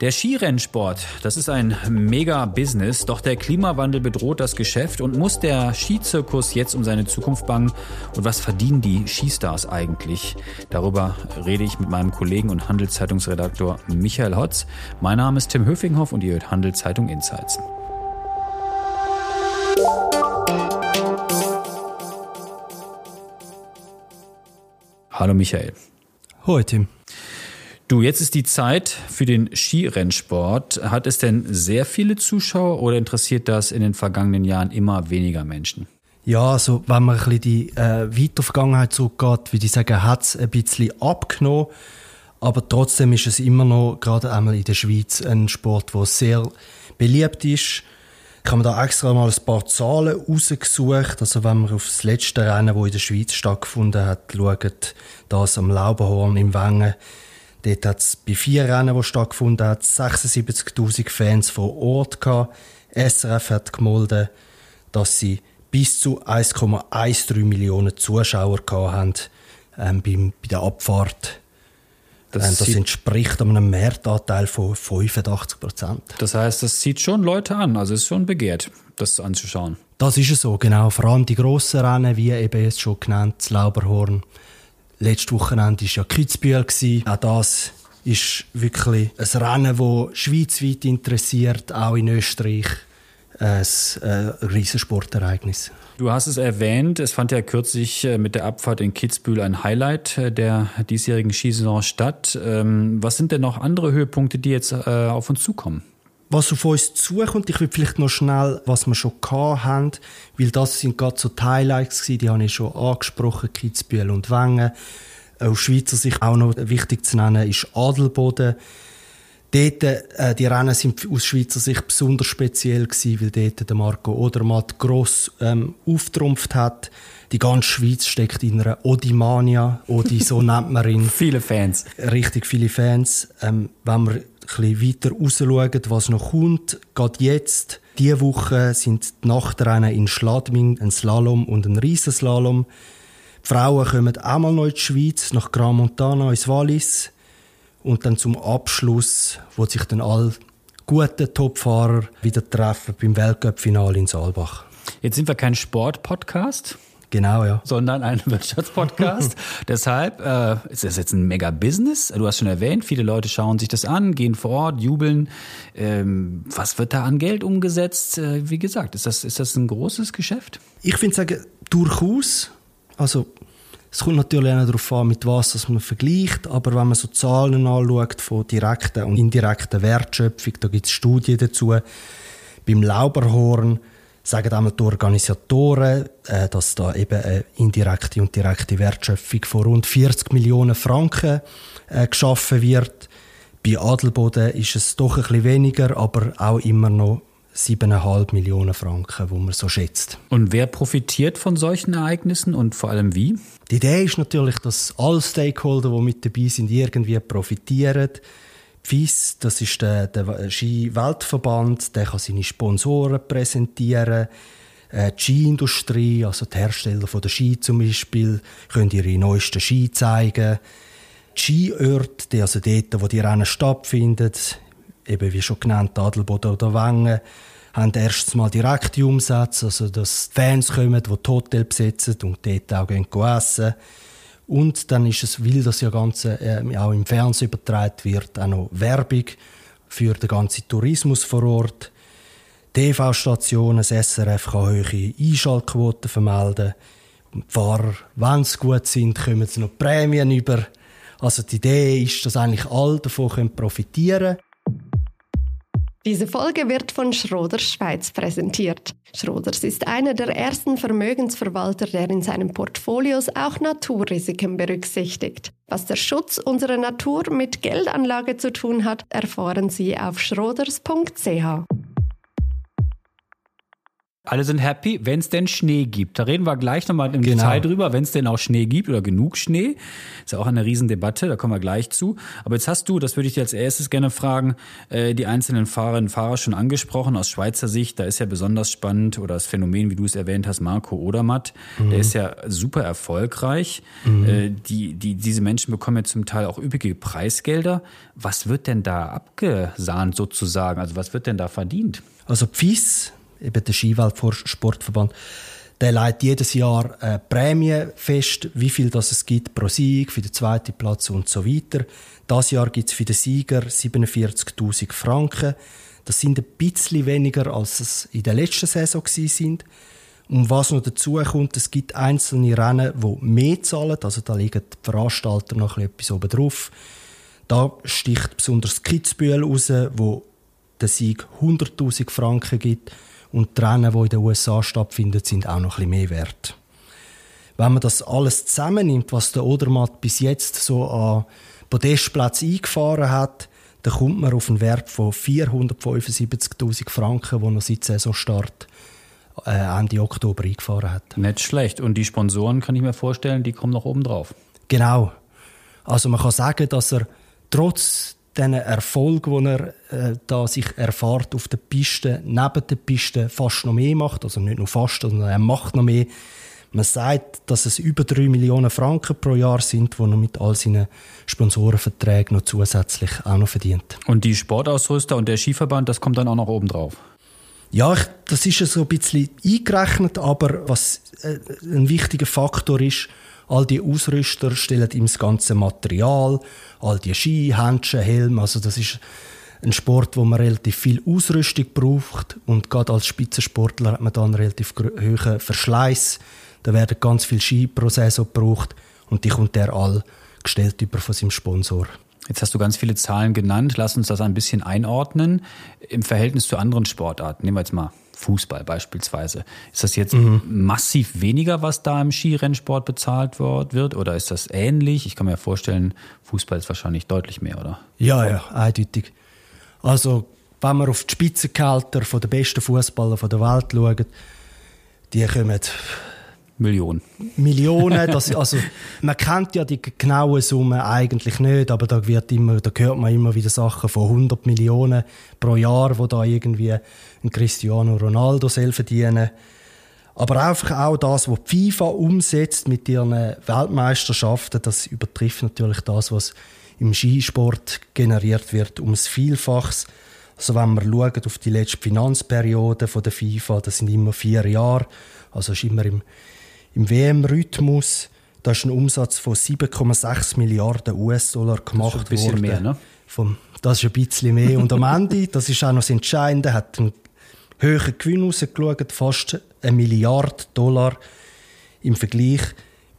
Der Skirennsport, das ist ein Mega-Business, doch der Klimawandel bedroht das Geschäft und muss der Skizirkus jetzt um seine Zukunft bangen? Und was verdienen die Skistars eigentlich? Darüber rede ich mit meinem Kollegen und Handelszeitungsredaktor Michael Hotz. Mein Name ist Tim Höfinghoff und ihr hört Handelszeitung Insights. Hallo Michael. Hoi Tim. Du, jetzt ist die Zeit für den Skirennsport. Hat es denn sehr viele Zuschauer oder interessiert das in den vergangenen Jahren immer weniger Menschen? Ja, also wenn man ein bisschen die äh, weite Vergangenheit zurückgeht, würde ich sagen, hat es ein bisschen abgenommen. Aber trotzdem ist es immer noch, gerade einmal in der Schweiz, ein Sport, der sehr beliebt ist. Ich habe mir da extra mal ein paar Zahlen rausgesucht. Also wenn man auf das letzte Rennen, das in der Schweiz stattgefunden hat, schaut, das am Laubenhorn im Wengen, Dort hat es bei vier Rennen, die stattgefunden haben, 76.000 Fans vor Ort gehabt. SRF hat gemolden, dass sie bis zu 1,13 Millionen Zuschauer gehabt haben ähm, beim, bei der Abfahrt. Das, ähm, das entspricht einem Mehrtanteil von 85 Prozent. Das heißt, das zieht schon Leute an, also es ist schon begehrt, das anzuschauen. Das ist es so, genau. Vor allem die grossen Rennen, wie eben jetzt schon genannt, das Lauberhorn, Letztes Wochenende war ja Kitzbühel. Auch das ist wirklich ein Rennen, das schweizweit interessiert, auch in Österreich. Ein äh, Riesensportereignis. Du hast es erwähnt, es fand ja kürzlich äh, mit der Abfahrt in Kitzbühel ein Highlight äh, der diesjährigen Skisaison statt. Ähm, was sind denn noch andere Höhepunkte, die jetzt auf uns zukommen? Was auf uns zukommt. Ich will vielleicht noch schnell, was wir schon haben, weil das sind gerade so die Highlights gewesen, die habe ich schon angesprochen, Kitzbühel und Wengen. Aus Schweizer Sicht auch noch wichtig zu nennen ist Adelboden. Dort, äh, die Rennen sind aus Schweizer Sicht besonders speziell gewesen, weil dort der Marco Odermatt gross ähm, auftrumpft hat. Die ganze Schweiz steckt in einer Odimania. Odi, so nennt man ihn. viele Fans. Richtig viele Fans. Ähm, wenn wir bisschen weiter rausschauen, was noch kommt. Gerade jetzt, diese Woche, sind die Nachtrennen in Schladming ein Slalom und ein Riesenslalom. Die Frauen kommen einmal noch in die Schweiz, nach Gran Montana ins Wallis. Und dann zum Abschluss, wo sich dann alle guten Topfahrer wieder treffen beim Weltcup-Finale in Saalbach. Jetzt sind wir kein Sport-Podcast. Genau, ja. Sondern ein Wirtschaftspodcast. Deshalb äh, ist das jetzt ein Mega-Business. Du hast schon erwähnt, viele Leute schauen sich das an, gehen vor Ort, jubeln. Ähm, was wird da an Geld umgesetzt? Äh, wie gesagt, ist das, ist das ein großes Geschäft? Ich finde sagen, durchaus. Also, es kommt natürlich auch darauf an, mit was das man vergleicht, aber wenn man so Zahlen anschaut von direkter und indirekter Wertschöpfung, da gibt es Studien dazu. Beim Lauberhorn sagen einmal die Organisatoren, äh, dass da eben eine indirekte und direkte Wertschöpfung von rund 40 Millionen Franken äh, geschaffen wird. Bei Adelboden ist es doch ein bisschen weniger, aber auch immer noch 7,5 Millionen Franken, wo man so schätzt. Und wer profitiert von solchen Ereignissen und vor allem wie? Die Idee ist natürlich, dass alle Stakeholder, die mit dabei sind, irgendwie profitieren. FIS, das ist der, der Ski-Weltverband, der kann seine Sponsoren präsentieren. Äh, die Skiindustrie, also die Hersteller von der Ski zum Beispiel, können ihre neuesten Ski zeigen. Die Skiorte, also dort, wo die Rennen stattfinden, eben wie schon genannt, Adelboden oder Wengen, haben erstens mal direkte Umsätze, also dass Fans kommen, die das Hotel besetzen und dort auch gehen essen und dann ist es, weil das ja Ganze äh, auch im Fernsehen übertragen wird, auch noch Werbung für den ganzen Tourismus vor Ort. TV-Stationen, das SRF kann hohe Einschaltquoten vermelden. Und die Fahrer, wenn sie gut sind, kommen sie noch Prämien über. Also die Idee ist, dass eigentlich alle davon profitieren können. Diese Folge wird von Schroders Schweiz präsentiert. Schroders ist einer der ersten Vermögensverwalter, der in seinen Portfolios auch Naturrisiken berücksichtigt. Was der Schutz unserer Natur mit Geldanlage zu tun hat, erfahren Sie auf schroders.ch. alle sind happy, wenn es denn Schnee gibt. Da reden wir gleich nochmal im genau. Detail drüber, wenn es denn auch Schnee gibt oder genug Schnee. Ist ja auch eine Riesendebatte, da kommen wir gleich zu. Aber jetzt hast du, das würde ich dir als erstes gerne fragen, äh, die einzelnen Fahrerinnen und Fahrer schon angesprochen aus Schweizer Sicht. Da ist ja besonders spannend oder das Phänomen, wie du es erwähnt hast, Marco Odermatt. Mhm. Der ist ja super erfolgreich. Mhm. Äh, die, die, diese Menschen bekommen ja zum Teil auch üppige Preisgelder. Was wird denn da abgesahnt sozusagen? Also was wird denn da verdient? Also FIS eben der Skiweltsportverband, der legt jedes Jahr eine Prämie fest, wie viel das es gibt pro Sieg, für den zweiten Platz und so weiter. Das Jahr gibt es für den Sieger 47.000 Franken. Das sind ein bisschen weniger, als es in der letzten Saison sind. Und was noch dazu kommt, es gibt einzelne Rennen, die mehr zahlen. Also da liegen die Veranstalter noch etwas oben drauf. Da sticht besonders Kitzbühel raus, wo der Sieg 100.000 Franken gibt und die Rennen, die in den USA stattfinden, sind auch noch ein bisschen mehr wert. Wenn man das alles zusammennimmt, was der Odermatt bis jetzt so an Podestplätzen eingefahren hat, dann kommt man auf einen Wert von 475.000 Franken, den er seit Saisonstart äh, Ende Oktober eingefahren hat. Nicht schlecht. Und die Sponsoren, kann ich mir vorstellen, die kommen noch oben drauf. Genau. Also man kann sagen, dass er trotz den Erfolg, den er äh, da sich erfahrt auf der Piste, neben der Piste fast noch mehr macht. Also nicht nur fast, sondern er macht noch mehr. Man sagt, dass es über 3 Millionen Franken pro Jahr sind, die er mit all seinen Sponsorenverträgen noch zusätzlich auch noch verdient. Und die Sportausrüster und der Skiverband, das kommt dann auch noch oben drauf? Ja, das ist ja so ein bisschen eingerechnet, aber was äh, ein wichtiger Faktor ist, All die Ausrüster stellen ihm das ganze Material, all die Ski, Handschuhe, Helm. Also das ist ein Sport, wo man relativ viel Ausrüstung braucht und gerade als Spitzensportler hat man dann einen relativ hohen Verschleiß. Da werden ganz viele Ski pro gebraucht und die kommt der all gestellt über von seinem Sponsor. Jetzt hast du ganz viele Zahlen genannt. Lass uns das ein bisschen einordnen im Verhältnis zu anderen Sportarten. Nehmen wir jetzt mal Fußball beispielsweise. Ist das jetzt mhm. massiv weniger, was da im Skirennsport bezahlt wird? Oder ist das ähnlich? Ich kann mir vorstellen, Fußball ist wahrscheinlich deutlich mehr, oder? Ja, ja, eindeutig. Also, wenn man auf die Spitzengehalter der besten Fußballer der Welt schaut, die kommen Millionen. Millionen, das, also man kennt ja die genauen Summen eigentlich nicht, aber da wird immer, da hört man immer wieder Sachen von 100 Millionen pro Jahr, wo da irgendwie ein Cristiano Ronaldo soll verdienen. Aber einfach auch das, was die FIFA umsetzt mit ihren Weltmeisterschaften, das übertrifft natürlich das, was im Skisport generiert wird, ums Vielfaches. Also wenn wir schauen auf die letzte Finanzperiode von der FIFA, das sind immer vier Jahre, also ist immer im im WM-Rhythmus. Da ist ein Umsatz von 7,6 Milliarden US-Dollar gemacht das worden. Mehr, ne? Vom, das ist ein bisschen mehr. Und am Ende, das ist auch noch das Entscheidende, hat einen höheren Gewinn rausgeschaut, fast eine Milliarde Dollar im Vergleich.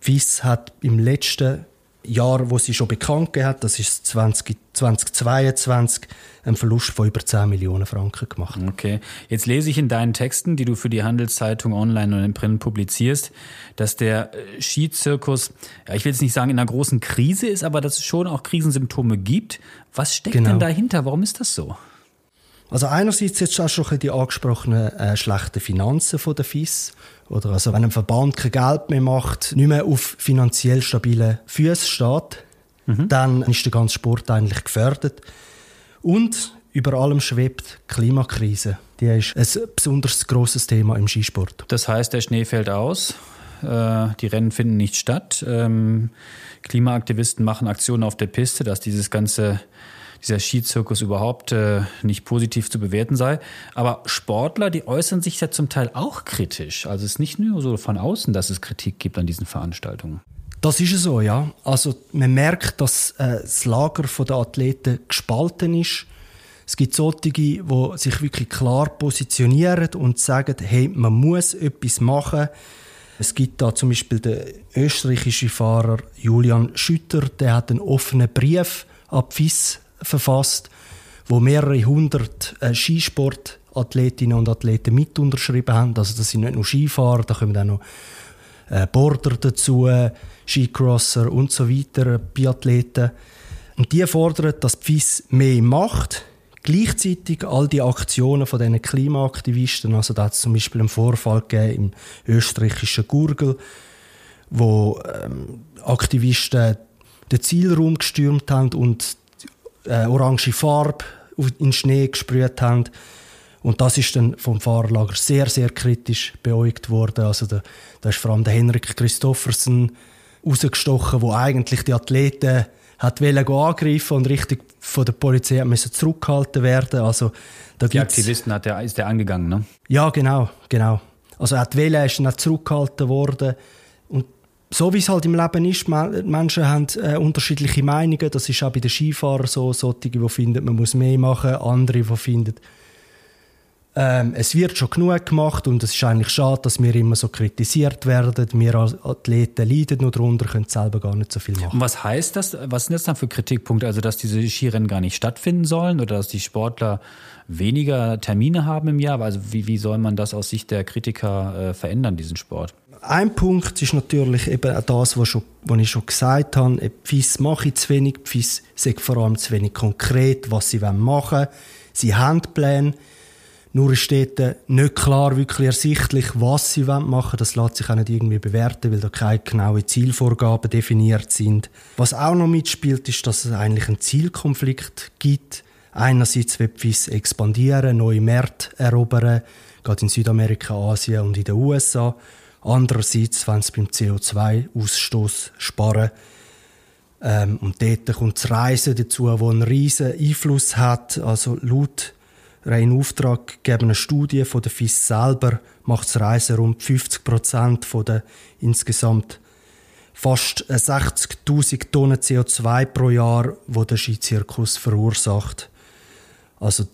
FIS hat im letzten Jahr, wo sie schon bekannt hat, das ist 20, 2022, einen Verlust von über 10 Millionen Franken gemacht. Okay. Jetzt lese ich in deinen Texten, die du für die Handelszeitung online und im Print publizierst, dass der äh, Skizirkus, ja, ich will jetzt nicht sagen in einer großen Krise ist, aber dass es schon auch Krisensymptome gibt. Was steckt genau. denn dahinter? Warum ist das so? Also einerseits jetzt auch schon die angesprochenen äh, schlechten Finanzen von der FIS. Oder also wenn ein Verband kein Geld mehr macht, nicht mehr auf finanziell stabile Füße steht, mhm. dann ist der ganze Sport eigentlich gefährdet. Und über allem schwebt die Klimakrise. Die ist ein besonders großes Thema im Skisport. Das heißt, der Schnee fällt aus, äh, die Rennen finden nicht statt. Ähm, Klimaaktivisten machen Aktionen auf der Piste, dass dieses ganze dieser Skizirkus überhaupt äh, nicht positiv zu bewerten sei. Aber Sportler, die äußern sich ja zum Teil auch kritisch. Also es ist nicht nur so von außen, dass es Kritik gibt an diesen Veranstaltungen. Das ist so, ja. Also man merkt, dass äh, das Lager der Athleten gespalten ist. Es gibt solche, die sich wirklich klar positionieren und sagen, hey, man muss etwas machen. Es gibt da zum Beispiel den österreichischen Fahrer Julian Schütter, der hat einen offenen Brief an FIS verfasst, wo mehrere hundert äh, Skisportathletinnen und Athleten mit unterschrieben haben. Also das sind nicht nur Skifahrer, da kommen auch noch äh, Border dazu, Skicrosser und so weiter, Biathleten. Und die fordern, dass die FIS mehr macht. gleichzeitig all die Aktionen von diesen Klimaaktivisten, also da hat es zum Beispiel einen Vorfall gegeben im österreichischen Gurgel, wo ähm, Aktivisten den Zielraum gestürmt haben und äh, orange Farbe in den Schnee gesprüht haben. Und das ist dann vom Fahrerlager sehr, sehr kritisch beäugt worden. Also da, da ist vor allem der Henrik Christoffersen rausgestochen, wo eigentlich die Athleten hat angreifen und richtig von der Polizei müssen zurückgehalten werden. Also da die Aktivisten hat der, ist der angegangen, ne? Ja, genau, genau. Also auch die Welle ist dann zurückgehalten worden so wie es halt im Leben ist, Menschen haben äh, unterschiedliche Meinungen. Das ist auch bei den Skifahrern so. Solche, die finden, man muss mehr machen. Andere, die finden, ähm, es wird schon genug gemacht und es ist eigentlich schade, dass wir immer so kritisiert werden. Wir als Athleten leiden nur darunter, können selber gar nicht so viel machen. Und was heißt das? Was sind das dann für Kritikpunkte? Also, dass diese Skirennen gar nicht stattfinden sollen oder dass die Sportler weniger Termine haben im Jahr? Also, wie, wie soll man das aus Sicht der Kritiker äh, verändern, diesen Sport? Ein Punkt ist natürlich eben auch das, was, schon, was ich schon gesagt habe. FIS mache ich zu wenig. FIS sagt vor allem zu wenig konkret, was sie machen wollen. Sie haben Pläne. Nur ist dort nicht klar, wirklich ersichtlich, was sie machen wollen. Das lässt sich auch nicht irgendwie bewerten, weil da keine genauen Zielvorgaben definiert sind. Was auch noch mitspielt, ist, dass es eigentlich einen Zielkonflikt gibt. Einerseits will FIS expandieren, neue Märkte erobern, gerade in Südamerika, Asien und in den USA. Andererseits wollen sie beim CO2-Ausstoß sparen. Ähm, und dort kommt das Reisen dazu, wo einen riesen Einfluss hat. Also laut rein auftraggegebenen Studie von der FIS selber macht das Reisen rund 50 Prozent von der insgesamt fast 60.000 Tonnen CO2 pro Jahr, wo der Skizirkus verursacht. Also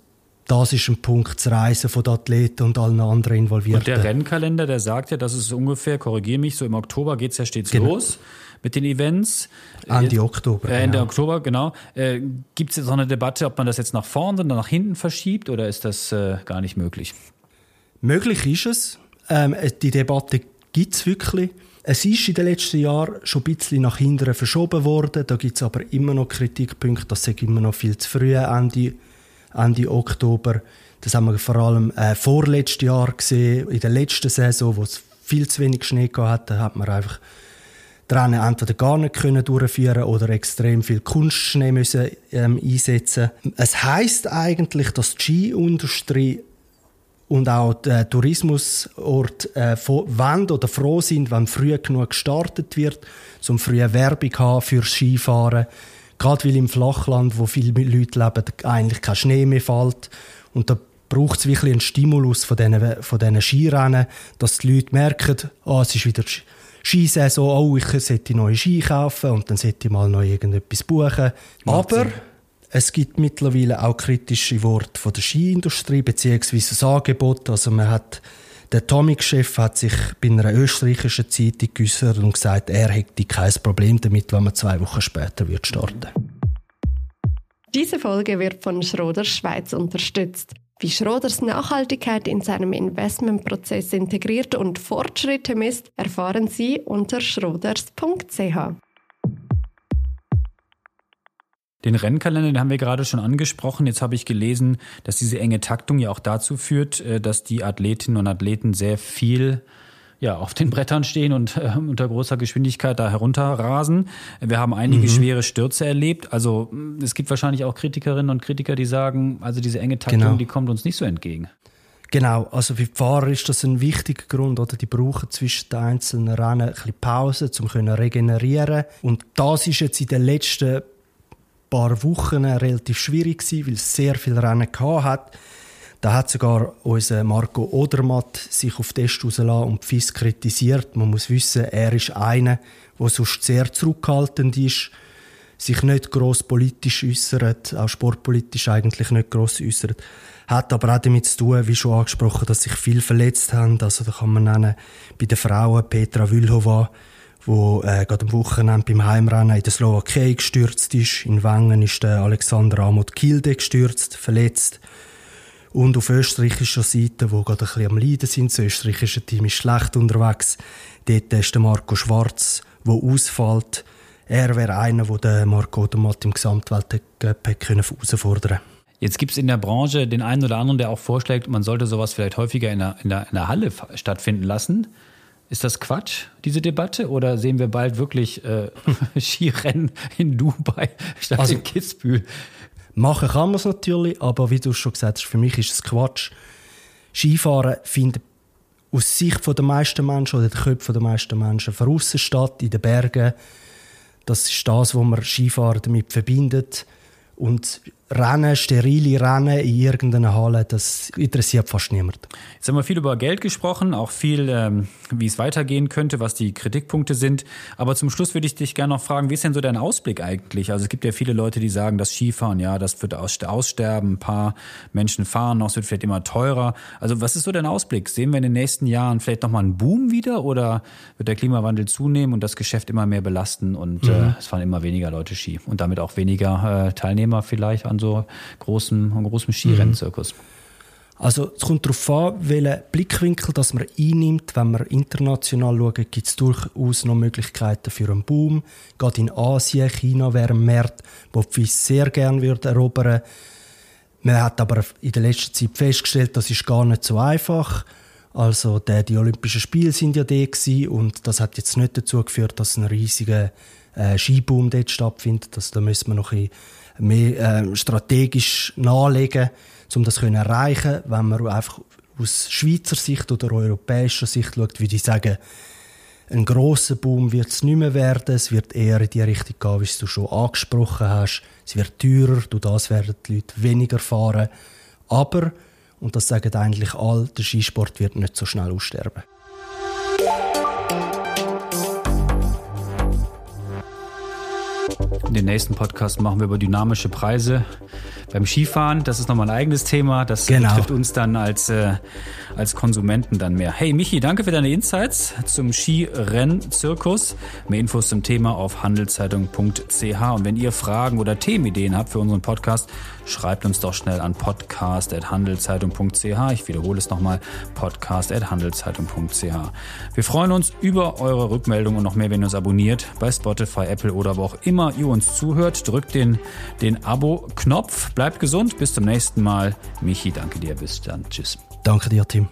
das ist ein Punkt, das Reisen von den Athleten und allen anderen Involvierten. Und der Rennkalender, der sagt ja, dass es ungefähr, korrigiere mich, so im Oktober geht es ja stets genau. los mit den Events. Ende Oktober. Äh, Ende genau. Oktober, genau. Äh, Gibt es jetzt noch eine Debatte, ob man das jetzt nach vorne oder nach hinten verschiebt oder ist das äh, gar nicht möglich? Möglich ist es. Ähm, die Debatte gibt es wirklich. Es ist in den letzten Jahren schon ein bisschen nach hinten verschoben worden. Da gibt es aber immer noch Kritikpunkte, das sei immer noch viel zu früh, Ende Ende Oktober. Das haben wir vor allem äh, vorletztes Jahr gesehen, in der letzten Saison, wo es viel zu wenig Schnee gehabt hat, hat man einfach die Rennen entweder gar nicht können durchführen oder extrem viel Kunstschnee müssen ähm, einsetzen. Es heißt eigentlich, dass die Skiindustrie und auch der Tourismusort äh, wollen oder froh sind, wenn früh genug gestartet wird, um frühe Werbung haben für Skifahren. Gerade weil im Flachland, wo viele Leute leben, eigentlich kein Schnee mehr fällt. Und da braucht es wirklich einen Stimulus von diesen, von diesen Skirennen, dass die Leute merken, oh, es ist wieder Skisaison, oh, ich sollte neue Ski kaufen und dann sollte ich mal noch irgendetwas buchen. Aber es gibt mittlerweile auch kritische Worte von der Skiindustrie, beziehungsweise das Angebot. Also man hat der Atomic-Chef hat sich bei einer österreichischen Zeitung geäußert und gesagt, er hätte kein Problem damit, wenn man zwei Wochen später wird starten Diese Folge wird von Schroders Schweiz unterstützt. Wie Schroders Nachhaltigkeit in seinem Investmentprozess integriert und Fortschritte misst, erfahren Sie unter schroders.ch. Den Rennkalender, den haben wir gerade schon angesprochen. Jetzt habe ich gelesen, dass diese enge Taktung ja auch dazu führt, äh, dass die Athletinnen und Athleten sehr viel ja, auf den Brettern stehen und äh, unter großer Geschwindigkeit da herunterrasen. Wir haben einige mhm. schwere Stürze erlebt. Also es gibt wahrscheinlich auch Kritikerinnen und Kritiker, die sagen, also diese enge Taktung, genau. die kommt uns nicht so entgegen. Genau, also für die Fahrer ist das ein wichtiger Grund, oder? Die brauchen zwischen den einzelnen Rennen ein bisschen Pause, um regenerieren. Und das ist jetzt in den letzten paar Wochen relativ schwierig gewesen, weil es sehr viele Rennen gehabt hat. Da hat sogar unser Marco Odermatt sich auf Test rausgelassen und FIS kritisiert. Man muss wissen, er ist einer, der sonst sehr zurückhaltend ist, sich nicht gross politisch äußert, auch sportpolitisch eigentlich nicht gross äußert. Hat aber auch damit zu tun, wie schon angesprochen, dass sich viele verletzt haben. Also da kann man nennen, bei den Frauen Petra Vülhova, wo äh, gerade am Wochenende beim Heimrennen in der Slowakei gestürzt ist. In Wengen ist der Alexander Amot Kilde gestürzt, verletzt. Und auf österreichischer Seite, wo gerade ein bisschen am Leiden sind, das österreichische Team ist schlecht unterwegs. Dort ist der Marco Schwarz, der ausfällt. Er wäre einer, der Marco Odermatt im Gesamtweltcup herausfordern können. Jetzt gibt es in der Branche den einen oder anderen, der auch vorschlägt, man sollte sowas vielleicht häufiger in der, in der, in der Halle stattfinden lassen. Ist das Quatsch, diese Debatte? Oder sehen wir bald wirklich äh, Skirennen in Dubai statt also, in Kitzbühel? Machen kann man es natürlich, aber wie du schon gesagt hast, für mich ist es Quatsch. Skifahren findet aus Sicht der meisten Menschen oder der Köpfe der meisten Menschen draussen statt, in den Bergen. Das ist das, was man Skifahren damit verbindet. Und Rennen, sterile Rennen in irgendeiner Halle, das interessiert fast niemand. Jetzt haben wir viel über Geld gesprochen, auch viel, ähm, wie es weitergehen könnte, was die Kritikpunkte sind. Aber zum Schluss würde ich dich gerne noch fragen, wie ist denn so dein Ausblick eigentlich? Also es gibt ja viele Leute, die sagen, das Skifahren, ja, das wird aussterben, ein paar Menschen fahren noch, es wird vielleicht immer teurer. Also was ist so dein Ausblick? Sehen wir in den nächsten Jahren vielleicht nochmal einen Boom wieder oder wird der Klimawandel zunehmen und das Geschäft immer mehr belasten und mhm. äh, es fahren immer weniger Leute Ski und damit auch weniger äh, Teilnehmer vielleicht an so großem, großem Skirennzirkus? Mhm. Also es kommt darauf an, welchen Blickwinkel das man einnimmt. Wenn man international schaut, gibt es durchaus noch Möglichkeiten für einen Boom. Gerade in Asien, China wäre ein Markt, wo die sehr gerne würde erobern Man hat aber in der letzten Zeit festgestellt, das ist gar nicht so einfach. Also der, die Olympischen Spiele sind ja da und das hat jetzt nicht dazu geführt, dass ein riesiger äh, Skiboom dort stattfindet. Also da müssen wir noch ein mehr äh, strategisch nachlegen, um das zu erreichen. Wenn man einfach aus Schweizer Sicht oder europäischer Sicht schaut, würde ich sagen, ein grosser Boom wird es nicht mehr werden. Es wird eher in die Richtung gehen, wie du schon angesprochen hast. Es wird teurer, durch das werden die Leute weniger fahren. Aber, und das sagen eigentlich alle, der Skisport wird nicht so schnell aussterben. Den nächsten Podcast machen wir über dynamische Preise beim Skifahren. Das ist nochmal ein eigenes Thema. Das genau. betrifft uns dann als, äh, als Konsumenten dann mehr. Hey Michi, danke für deine Insights zum Skirennzirkus. Mehr Infos zum Thema auf handelszeitung.ch. Und wenn ihr Fragen oder Themenideen habt für unseren Podcast, schreibt uns doch schnell an podcast.handelszeitung.ch. Ich wiederhole es nochmal, podcast.handelszeitung.ch. Wir freuen uns über eure Rückmeldung und noch mehr, wenn ihr uns abonniert bei Spotify, Apple oder wo auch immer ihr uns zuhört. Drückt den, den Abo-Knopf. Bleibt gesund. Bis zum nächsten Mal. Michi, danke dir. Bis dann. Tschüss. Danke dir, Tim.